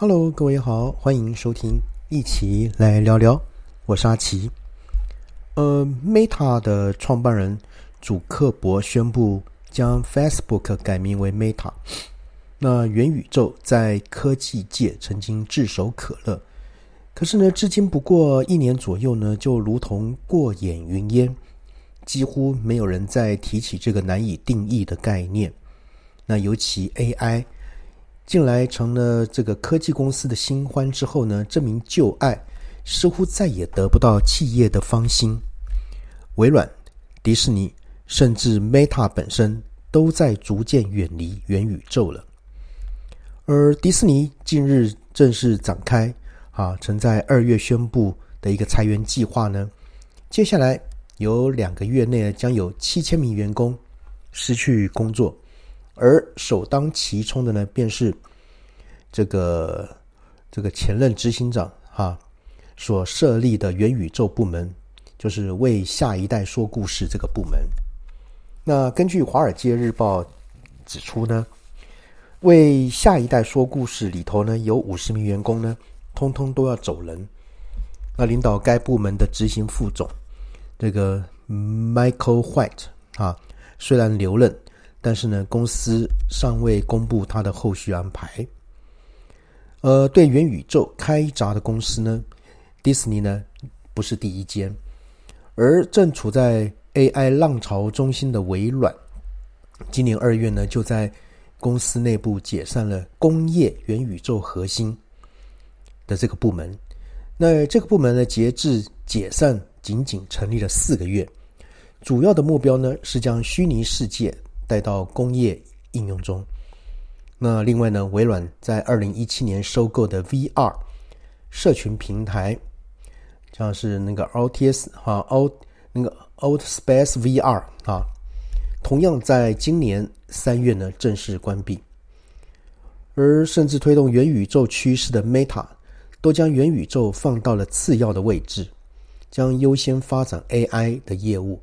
Hello，各位好，欢迎收听，一起来聊聊。我是阿奇。呃，Meta 的创办人祖克伯宣布将 Facebook 改名为 Meta。那元宇宙在科技界曾经炙手可热，可是呢，至今不过一年左右呢，就如同过眼云烟，几乎没有人再提起这个难以定义的概念。那尤其 AI。近来成了这个科技公司的新欢之后呢，这名旧爱似乎再也得不到企业的芳心。微软、迪士尼甚至 Meta 本身都在逐渐远离元宇宙了。而迪士尼近日正式展开啊，曾在二月宣布的一个裁员计划呢，接下来有两个月内将有七千名员工失去工作。而首当其冲的呢，便是这个这个前任执行长哈所设立的元宇宙部门，就是为下一代说故事这个部门。那根据《华尔街日报》指出呢，为下一代说故事里头呢，有五十名员工呢，通通都要走人。那领导该部门的执行副总这个 Michael White 啊，虽然留任。但是呢，公司尚未公布他的后续安排。呃，对元宇宙开闸的公司呢，迪士尼呢不是第一间，而正处在 AI 浪潮中心的微软，今年二月呢就在公司内部解散了工业元宇宙核心的这个部门。那这个部门呢，截至解散仅仅成立了四个月，主要的目标呢是将虚拟世界。带到工业应用中。那另外呢，微软在二零一七年收购的 VR 社群平台，像是那个 OTS 哈 O 那个 Old Space VR 啊，同样在今年三月呢正式关闭。而甚至推动元宇宙趋势的 Meta，都将元宇宙放到了次要的位置，将优先发展 AI 的业务。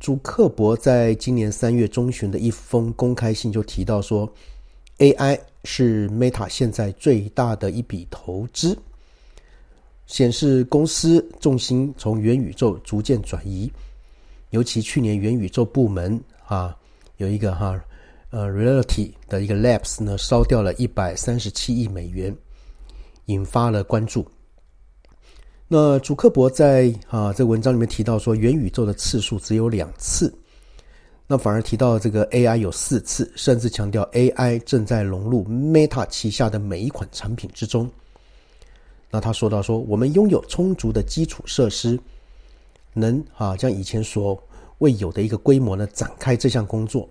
主克伯在今年三月中旬的一封公开信就提到说，AI 是 Meta 现在最大的一笔投资，显示公司重心从元宇宙逐渐转移。尤其去年元宇宙部门啊，有一个哈呃 Reality 的一个 Labs 呢，烧掉了一百三十七亿美元，引发了关注。那主克伯在啊这文章里面提到说，元宇宙的次数只有两次，那反而提到这个 AI 有四次，甚至强调 AI 正在融入 Meta 旗下的每一款产品之中。那他说到说，我们拥有充足的基础设施，能啊将以前所未有的一个规模呢展开这项工作，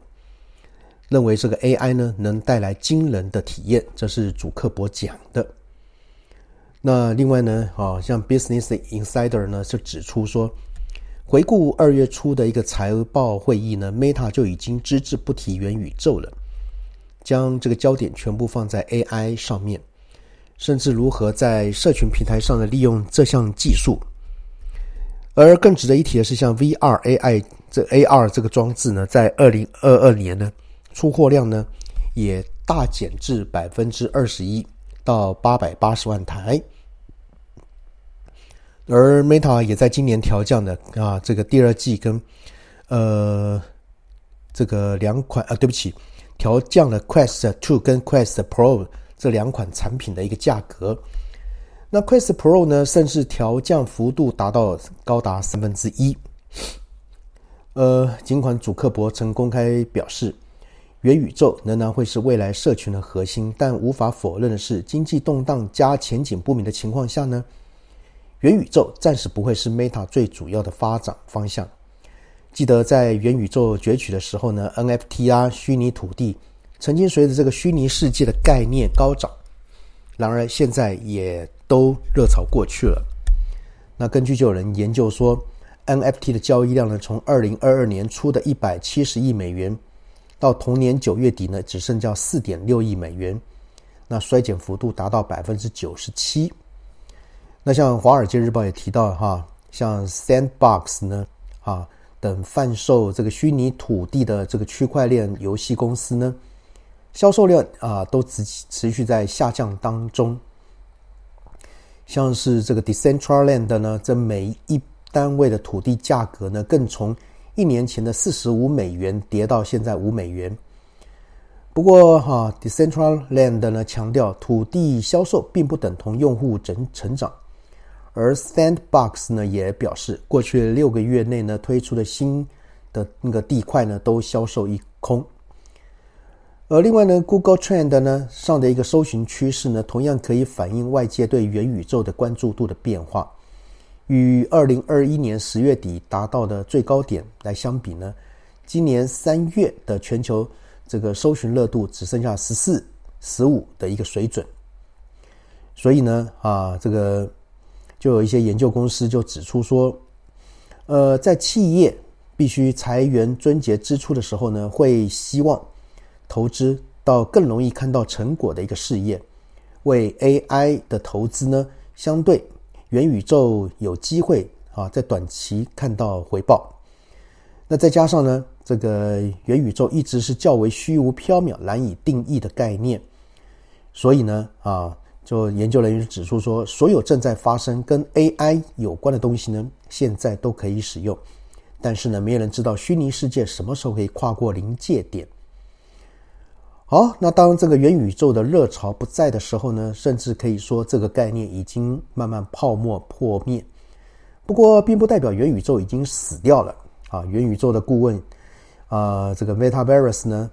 认为这个 AI 呢能带来惊人的体验，这是主克伯讲的。那另外呢，啊，像 Business Insider 呢就指出说，回顾二月初的一个财报会议呢，Meta 就已经只字不提元宇宙了，将这个焦点全部放在 AI 上面，甚至如何在社群平台上呢利用这项技术。而更值得一提的是，像 VR AI 这 AR 这个装置呢，在二零二二年呢，出货量呢也大减至百分之二十一到八百八十万台。而 Meta 也在今年调降的啊，这个第二季跟呃这个两款啊，对不起，调降了 Quest Two 跟 Quest Pro 这两款产品的一个价格。那 Quest Pro 呢，甚至调降幅度达到高达三分之一。呃，尽管主克伯曾公开表示，元宇宙仍然会是未来社群的核心，但无法否认的是，经济动荡加前景不明的情况下呢。元宇宙暂时不会是 Meta 最主要的发展方向。记得在元宇宙崛起的时候呢，NFT 啊，虚拟土地曾经随着这个虚拟世界的概念高涨。然而现在也都热潮过去了。那根据就有人研究说，NFT 的交易量呢，从二零二二年初的一百七十亿美元，到同年九月底呢，只剩下四点六亿美元，那衰减幅度达到百分之九十七。那像《华尔街日报》也提到哈，像 Sandbox 呢，啊等贩售这个虚拟土地的这个区块链游戏公司呢，销售量啊都持持续在下降当中。像是这个 Decentraland 呢，这每一单位的土地价格呢，更从一年前的四十五美元跌到现在五美元。不过哈，Decentraland 呢强调，土地销售并不等同用户整成长。而 Sandbox 呢也表示，过去六个月内呢推出的新的那个地块呢都销售一空。而另外呢，Google Trend 呢上的一个搜寻趋势呢，同样可以反映外界对元宇宙的关注度的变化。与二零二一年十月底达到的最高点来相比呢，今年三月的全球这个搜寻热度只剩下十四、十五的一个水准。所以呢，啊，这个就有一些研究公司就指出说，呃，在企业必须裁员、终结支出的时候呢，会希望。投资到更容易看到成果的一个事业，为 AI 的投资呢，相对元宇宙有机会啊，在短期看到回报。那再加上呢，这个元宇宙一直是较为虚无缥缈、难以定义的概念，所以呢，啊，就研究人员指出说，所有正在发生跟 AI 有关的东西呢，现在都可以使用，但是呢，没有人知道虚拟世界什么时候可以跨过临界点。好，那当这个元宇宙的热潮不在的时候呢，甚至可以说这个概念已经慢慢泡沫破灭。不过，并不代表元宇宙已经死掉了啊！元宇宙的顾问啊，这个 MetaVerse 呢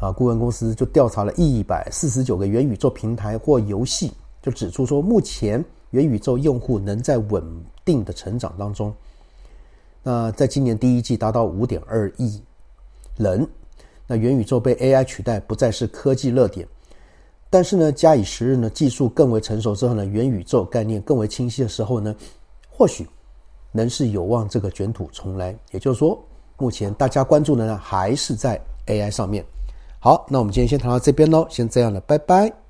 啊，顾问公司就调查了一百四十九个元宇宙平台或游戏，就指出说，目前元宇宙用户能在稳定的成长当中。那在今年第一季达到五点二亿人。那元宇宙被 AI 取代不再是科技热点，但是呢，假以时日呢，技术更为成熟之后呢，元宇宙概念更为清晰的时候呢，或许能是有望这个卷土重来。也就是说，目前大家关注的呢，还是在 AI 上面。好，那我们今天先谈到这边喽，先这样了，拜拜。